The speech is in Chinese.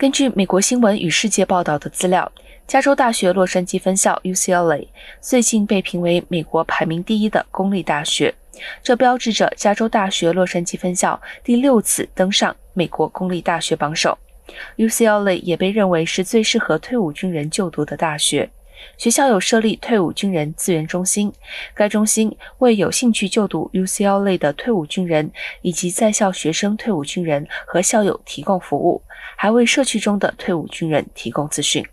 根据美国新闻与世界报道的资料，加州大学洛杉矶分校 （UCLA） 最近被评为美国排名第一的公立大学，这标志着加州大学洛杉矶分校第六次登上美国公立大学榜首。UCLA 也被认为是最适合退伍军人就读的大学。学校有设立退伍军人资源中心，该中心为有兴趣就读 UCL 类的退伍军人以及在校学生、退伍军人和校友提供服务，还为社区中的退伍军人提供资讯。